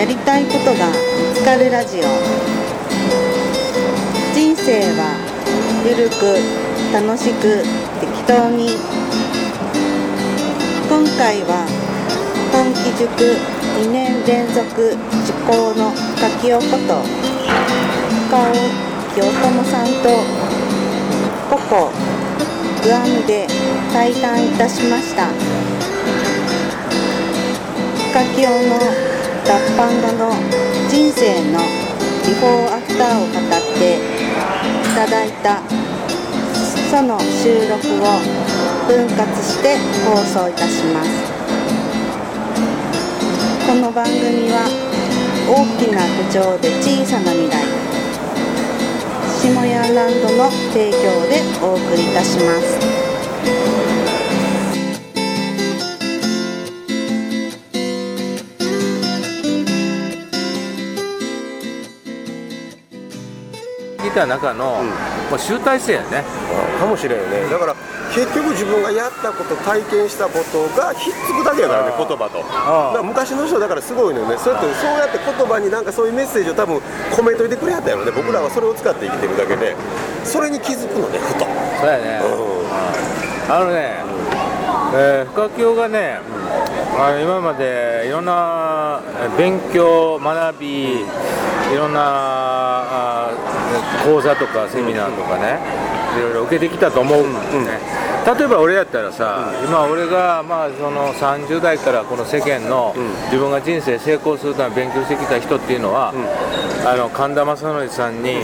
やりたいことが見つかるラジオ。人生はゆるく楽しく適当に今回は本気塾2年連続受講の柿尾こと。深尾清友さんと。ココグアムで対談いたしました深清の脱藩後の人生のビフォーアフターを語っていただいたその収録を分割して放送いたします。この番組は大きな手帳で小さな未来。下屋ランドの提供でお送りいたします。見た中の、もう集大成やね。かもしれんよね。だから結局自分がやったこと体験したことがひっつくだけやからね言葉と。だから昔の人だからすごいのよね。そうやってそうやって言葉になんかそういうメッセージを多分込めといてくれはったやろね。僕らはそれを使って生きてるだけで。それに気づくのねふと。そうやね、あのね、えー深清がね、あの今までいろんなえー勉強学びいろんなあー講座とかセミナーとかね、いろいろ受けてきたと思うんですね、例えば俺やったらさ、今俺がまあその30代からこの世間の自分が人生成功するために勉強してきた人っていうのは、あの神田正則さんに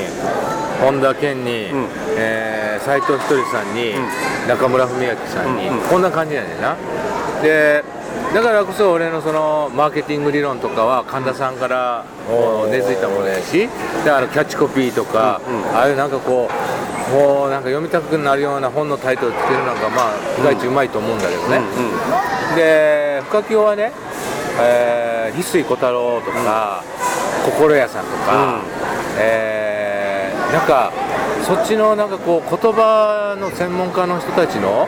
本田健に、えー斉藤ひとりさんに、中村文明さんに、こんな感じやねんな。でだからこそ俺のそのマーケティング理論とかは神田さんから根付いたものやしであのキャッチコピーとか、ああいうなんかこうもうなんか読みたくなるような本のタイトルつけるなんかまあ世界一うまいと思うんだけどね、で深清はね、えー翡翠小太郎とか、心屋さんとか、えーなんかそっちのなんかこう言葉の専門家の人たちの,、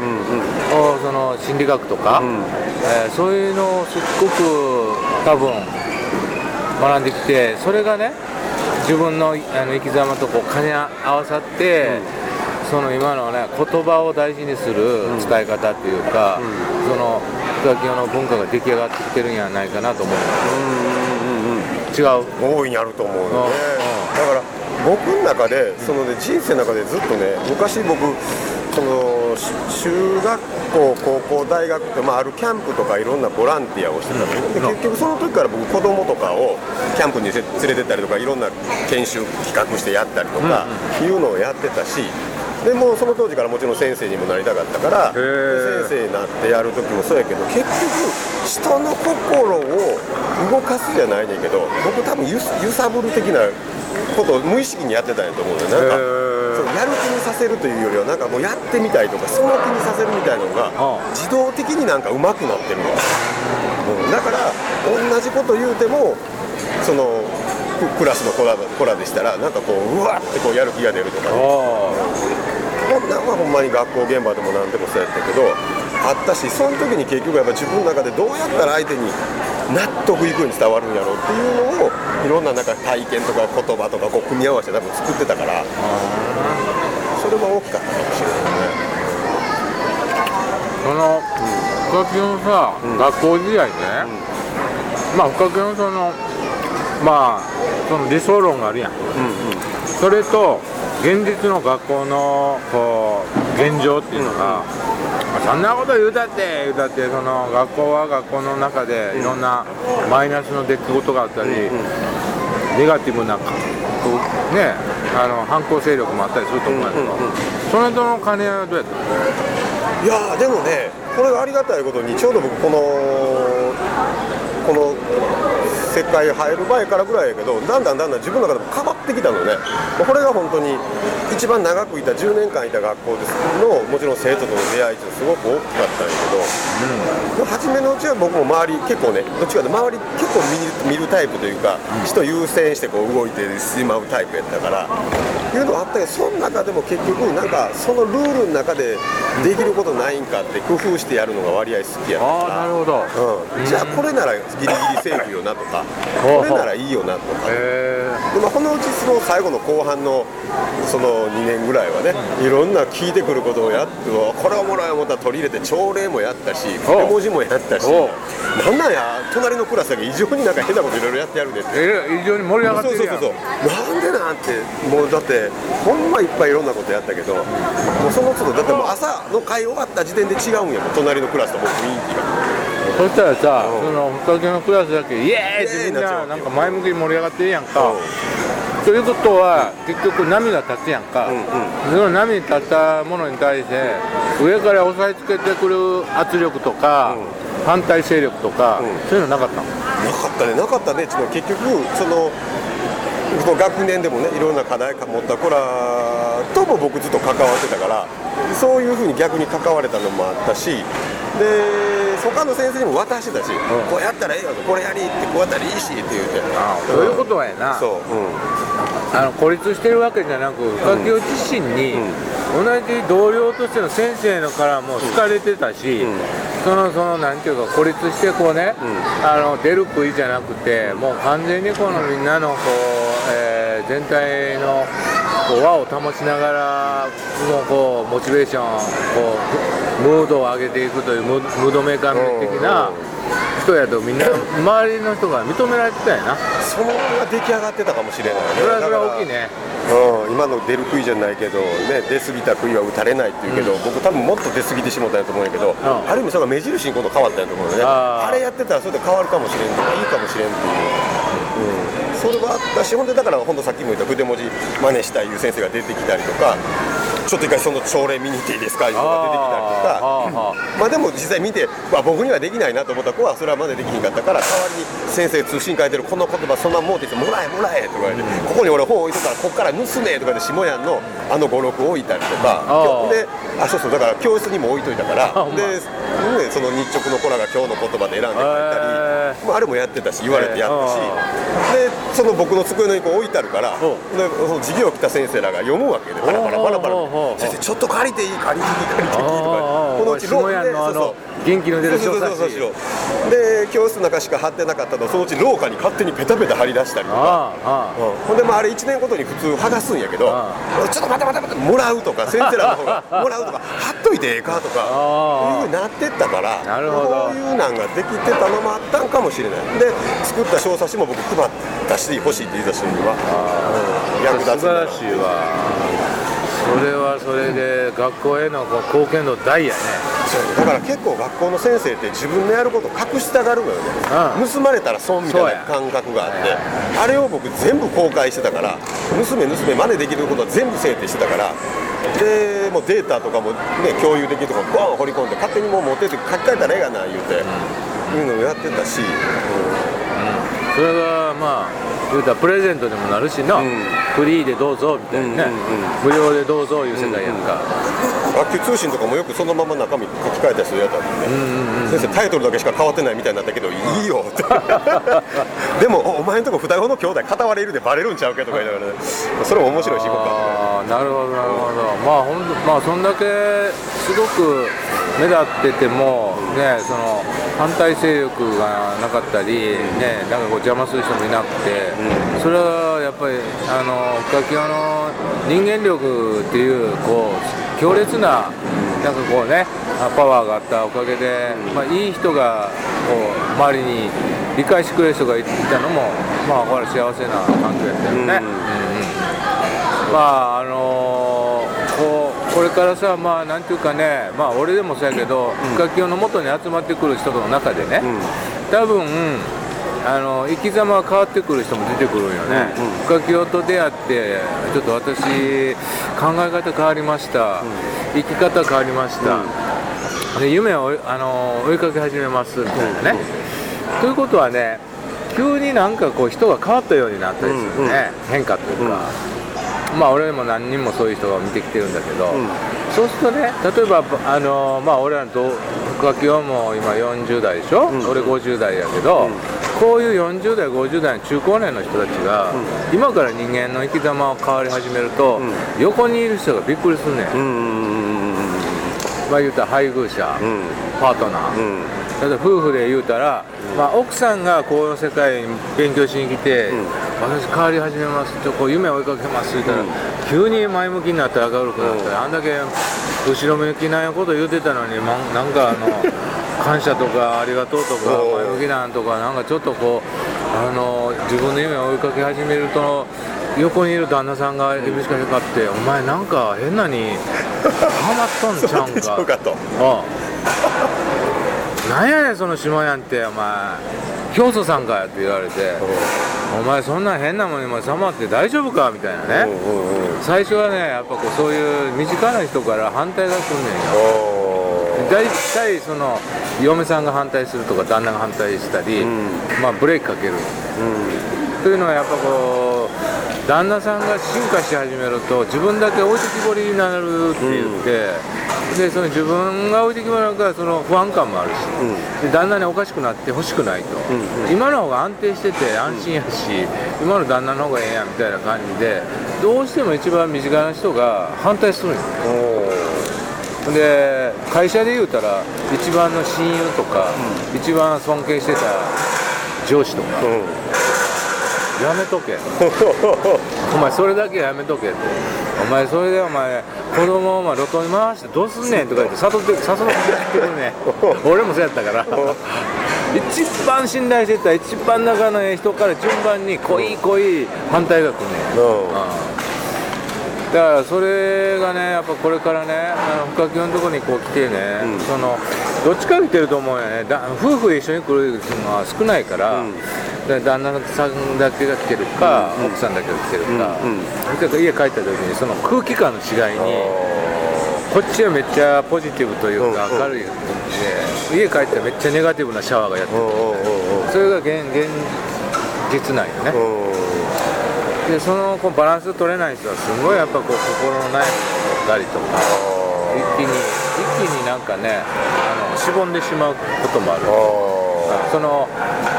おその心理学とか、えーそういうのをすっごく多分学んできてそれがね自分のあの生き様とこう兼ね合わさって、その今のね言葉を大事にする伝え方っていうか、その深清の文化が出来上がってきてるんじゃないかなと思う。違う？大いにあると思うよね。うん。うん。だから僕の中でそのね人生の中でずっとね昔僕そのし中学校高校大学って、まあ、あるキャンプとかいろんなボランティアをしてたの。ね、で結局その時から僕子供とかをキャンプにせ連れてったりとかいろんな研修企画してやったりとかいうのをやってたしでもうその当時からもちろん先生にもなりたかったから先生になってやる時もそうやけど結局人の心を動かすじゃないねんけど僕多分揺さぶる的なことを無意識にやってたんやと思うのよ。なんかそうやる気にさせるというよりはなんかもうやってみたいとかその気にさせるみたいなのが自動的になんか上手くなってるの、うん、だから同じこと言うてもそのククラスの子ら子らでしたらなんかこううわってこうやる気が出るとかね。あこんなんはほんまに学校現場でも何でもそうやったけどあったしその時に結局やっぱ自分の中でどうやったら相手に納得いくように伝わるんやろうっていうのをいろんななんか体験とか言葉とかこう組み合わせて多分作ってたからそれは大きかったかもしれないね。その深清のさ、学校時代ね、まあ深清のそのまあその理想論があるやん、それと現実の学校のこう現状っていうのが、まあそんなこと言うたって言うたってその学校は学校の中でいろんなマイナスの出来事があったり、ネガティブなねあの反抗勢力もあったりすると思うんだけど、それとの兼ね合いはどうやった？いやでもねこれがありがたいことにちょうど僕このこの世界入る前からぐらいやけどだんだんだんだん自分の中でも変わってきたのね。これが本当に一番長くいた10年間いた学校です。のもちろん生徒との出会いってすごく大きかったんやけど、初めのうちは僕も周り結構ねどっちかというと周り結構見る見るタイプというか、人優先してこう動いてしまうタイプやったからいうのがあったけどその中でも結局なんかそのルールの中でできることないんかって工夫してやるのが割合好きやったから。ああなるほど。うん、じゃあこれならギリギリセーフよなとかこれならいいよなとか。へで、まあ、このうちその最後の後半のその2年ぐらいはねいろんな聞いてくることをやってこれおもろい思ったら取り入れて朝礼もやったしお絵文字もやったしおなんなんや隣のクラスだけ異常になんか変なこといろいろやってやるねって。え非常に盛り上がってるやん。そうそうそうなんでなんてもうだってほんまいっぱいいろんなことやったけどもうその都度だってもう朝の会終わった時点で違うんやもん隣のクラスと僕雰囲気がそしたらさ、うん。その東京のクラスだけイエーイってみんなななんか前向きに盛り上がってるやんか、うん。ということは結局波が立つやんか、うんうん。その波に立ったものに対して上から押さえつけてくる圧力とか、反対勢力とか、うん。そういうのなかったの？なかったねなかったね。って結局そのその学年でもねいろんな課題持った子らとも僕ずっと関わってたからそういうふうに逆に関われたのもあったしで他の先生にも渡してたし、こうやったらええよこれやりってこうやったらいいしって言ってそういうことやな、そう、うん。あの孤立してるわけじゃなく深清自身に同じ同僚としての先生のからも好かれてたし、うん。そのそのなんていうか孤立してこうね、あの出る杭じゃなくてもう完全にこのみんなのこう、えー全体のこう輪を保ちながらもうこうモチベーションこうムードを上げていくというムムードメーカー的な人やとみんな周りの人が認められてたやな。そのまま出来上がってたかもしれないね。それはそれは大きいね。うん、今の出る杭じゃないけど、ね、出過ぎた杭は打たれないっていうけど、僕多分もっと出過ぎてしもたんやと思うんやけど、ある意味それが目印に今度変わったんやと思うよね。あれやってたらそれで変わるかもしれんとかいいかもしれんっていう、うん、それはあったしほんでだから本当さっきも言った筆文字真似したいいう先生が出てきたりとかちょっと一回その朝礼見に行っていいですか？いうのが出てきたりとか。まあでも実際見て、まあ、僕にはできないなと思った子はそれはまだできひんかったから代わりに先生通信書いてるこの言葉そんなもうって言ってもらえもらえとか言って、ここに俺本置いとくからこっから盗めとかで下屋のあの語録置いたりとか。であそうそうだから教室にも置いといたからで、ね、その日直の子らが今日の言葉で選んで書いたへり、まあ、あれもやってたし言われてやったし、でその僕の机の横置いてあるからおでその授業来た先生らが読むわけでパラパラパラパラちょっと借りていい借りていい借りていいとかこのうち下屋のあのそうそう。元気の出るそう小冊子そうそうそう。で教室の中しか貼ってなかったの。をそのうち廊下に勝手にペタペタ貼り出したりとか。うん。ほんでまああれ1年ごとに普通剥がすんやけどあちょっと待って待って待ってもらうとか先生らの方がもらうとか貼っといてええかとかいうふうになってったからなるほど。こういうなんができてたのもあったんかもしれない。で作った小冊子も僕配ったし欲しいって言った人には。うん。役立つ素晴らしいわそれはそれで学校へのこう貢献度大やね。だから結構学校の先生って自分のやることを隠したがるのよね、うん。盗まれたら損みたいな感覚があってあれを僕全部公開してたから盗め盗め真似できることは全部制定してたからでもうデータとかも、ね、共有できるとかボーン掘り込んで勝手にもう持ってって書き換えたらええがな言うて、いうのをやってたし、それがまあ言うたらプレゼントにもなるしな、ん。フリーでどうぞみたいなね、うんうんうん。無料でどうぞいう世界やんか、学級通信とかもよくそのまま中身書き換えた人やったんでね、先生タイトルだけしか変わってないみたいになったけどいいよって。でもおお前んとこ双子の兄弟片割れいるでバレるんちゃうけとか言いながらね。それも面白いしああなるほどなるほど。まあほんとまあそんだけすごく目立っててもねその反対勢力がなかったりねなんかこう邪魔する人もいなくて、それはやっぱりあの深清の人間力っていうこう強烈ななんかこうねあパワーがあったおかげで、まあ、いい人がこう周りに理解してくれる人がいたのもまあこれ幸せな環境やったよね。うん。うんうん。まああのこれからさまあなんていうかねまあ俺でもそうやけど深清の元に集まってくる人の中でね、多分あの生き様が変わってくる人も出てくるんよね、深清と出会ってちょっと私考え方変わりました、生き方変わりました、で夢をあの追いかけ始めますみたいなね、ということはね急になんかこう人が変わったようになったりするね、変化というか、まあ俺も何人もそういう人が見てきてるんだけど、ん。そうするとね例えばあのまあ俺らの同深木はもう今40代でしょ、ん。俺50代やけど、こういう40代50代の中高年の人たちが、今から人間の生き様を変わり始めると、ん。横にいる人がびっくりするねん、うんうん。まあ言うたら配偶者、うん。パートナー、うんだって夫婦で言うたら、まあ、奥さんがこういう世界に勉強しに来て、ん。私変わり始めますとこう夢を追いかけますって言ったら、うん。急に前向きになって明るくなったら、あんだけ後ろ向きなこと言ってたのに、ま、なんかあの 感謝とかありがとうとかう。ん前向きなんとかなんかちょっとこうあの自分の夢を追いかけ始めると横にいる旦那さんが指しかけかって、お前なんか変なにハマっとんちゃうんか と。ああなんやねんその島やんってお前。教祖さんかやって言われて。お前そんな変なものにもさまって大丈夫か？みたいなね、最初はねやっぱこうそういう身近な人から反対が来んねんよ。お大体その嫁さんが反対するとか旦那が反対したり、うん。まあブレーキかける。ーうん。というのはやっぱこう旦那さんが進化し始めると自分だけ置いてきぼりになるって言って、でその自分が置いてきぼりになるからその不安感もあるし、で旦那におかしくなってほしくないと、うん今の方が安定してて安心やし、今の旦那の方がええやんみたいな感じでどうしても一番身近な人が反対するんよ。おで会社で言うたら一番の親友とか、一番尊敬してた上司とかやめとけ。お前それだけやめとけってお前それでお前子供をお前路頭に回してどうすんねんとか言って誘って誘ってくるね。俺もそうやったから。一番信頼してた一番仲のええ人から順番に濃い濃い反対が来るねん。うん。だからそれがねやっぱこれからね深木のところにこう来てね、うん。そのどっちか来てると思うよね。だ夫婦で一緒に来るのは少ないから、うん。で旦那さんだけが来てるか、うん奥さんだけが来てるか、うんうん。家帰った時にその空気感の違いにこっちはめっちゃポジティブというか明るい感じで家帰ってめっちゃネガティブなシャワーがやってる。それが現現実なんよね、うんでそのこうバランス取れない人はすごいやっぱこう心の悩みを持ったりとか一気に一気になんかねあのしぼんでしまうこともある。あその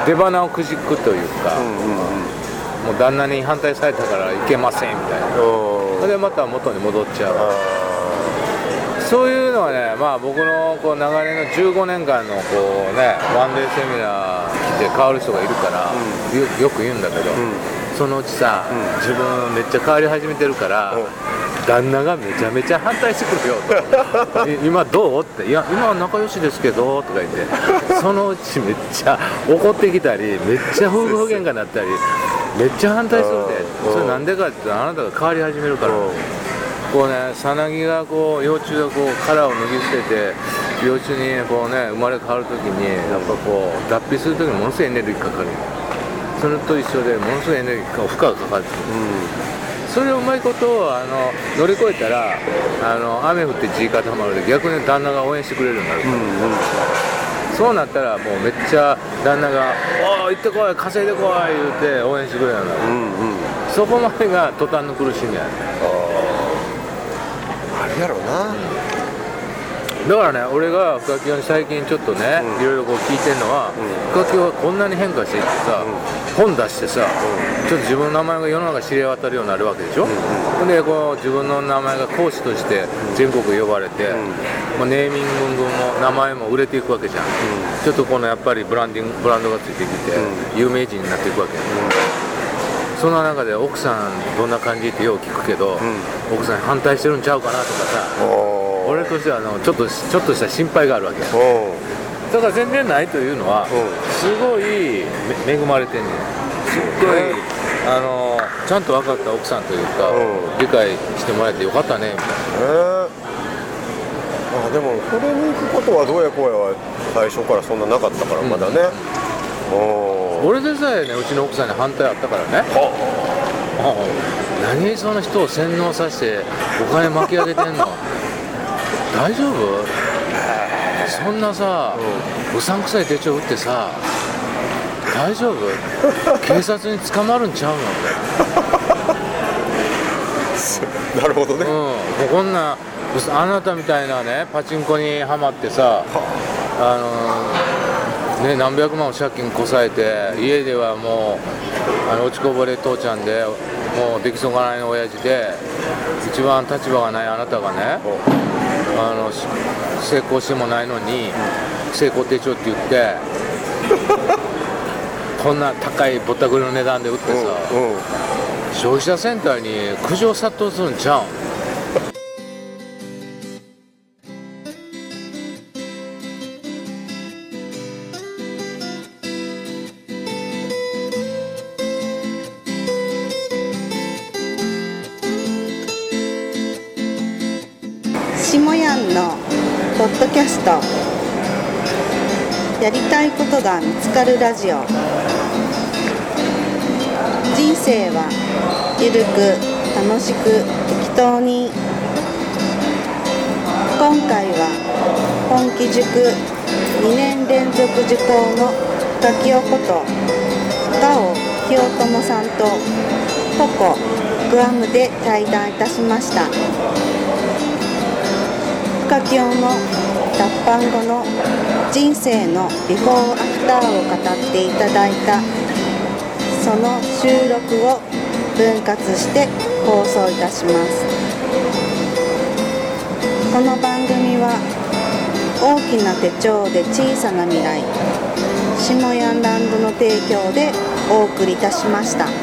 出花をくじくというか、もう旦那に反対されたからいけませんみたいな。それでまた元に戻っちゃう。そういうのはねまあ僕のこう流れの15年間のこうねワンデーセミナー来て変わる人がいるから、よよく言うんだけど、そのうちさ、うん。自分めっちゃ変わり始めてるから、うん。旦那がめちゃめちゃ反対してくるよと い今どう？っていや今は仲良しですけどとか言ってそのうちめっちゃ怒ってきたりめっちゃ夫婦喧嘩になったりめっちゃ反対するで。うん。それなんでかって言ったらあなたが変わり始めるから、こうねさなぎがこう幼虫がこう殻を脱ぎ捨てて幼虫にこうね生まれ変わる時にやっぱこう脱皮する時にものすごいエネルギーかかる。それと一緒でものすごいエネルギーが負荷がかかってくるそれをうまいことあの乗り越えたらあの雨降って地固まるで逆に旦那が応援してくれるようになる、そうなったらもうめっちゃ旦那が「おお行ってこい稼いでこい」言うて応援してくれるようんうん。うんそこまでが途端の苦しみやねあるやろなだからね俺が深木に最近ちょっとね、うん。いろいろこう聞いてんのは、うん。深木はこんなに変化していってさ、本出してさ、ちょっと自分の名前が世の中知れ渡るようになるわけでしょ、ほんでこう自分の名前が講師として全国呼ばれて、もうネーミングも名前も売れていくわけじゃん、ちょっとこのやっぱりブランディングブランドがついてきて、有名人になっていくわけ、その中で奥さんどんな感じってよう聞くけど、奥さん反対してるんちゃうかなとかさ俺としてはあのちょっとちょっとした心配があるわけだから全然ないというのは、う。んすごいめ恵まれてんねん。すっごいあのちゃんと分かった奥さんというか、う。ん理解してもらえてよかったねみたいえあでもそれに行くことはどうやこうやは最初からそんななかったからまだね、おな俺でさえねうちの奥さんに反対あったからね。あ。何その人を洗脳させてお金巻き上げてんの大丈夫？そんなさ、うさんくさい手帳打ってさ大丈夫？警察に捕まるんちゃうの？なるほどね、うん、こんなあなたみたいなねパチンコにはまってさあ。のね何百万を借金こさえて家ではもうあの落ちこぼれ父ちゃんでもう出来損ないの親父で一番立場がないあなたがねあのし成功してもないのに成功手帳って言って こんな高いぼったくりの値段で売ってさ、消費者センターに苦情殺到するんちゃうん？ことが見つかるラジオ。人生はゆるく楽しく適当に今回は本気塾2年連続受講のガキオことガオ清友さんとポコグアムで対談いたしました。深清の脱藩後の人生のビフォーアフターを語っていただいたその収録を分割して放送いたしますこの番組は大きな手帳で小さな未来下ヤンランドの提供でお送りいたしました。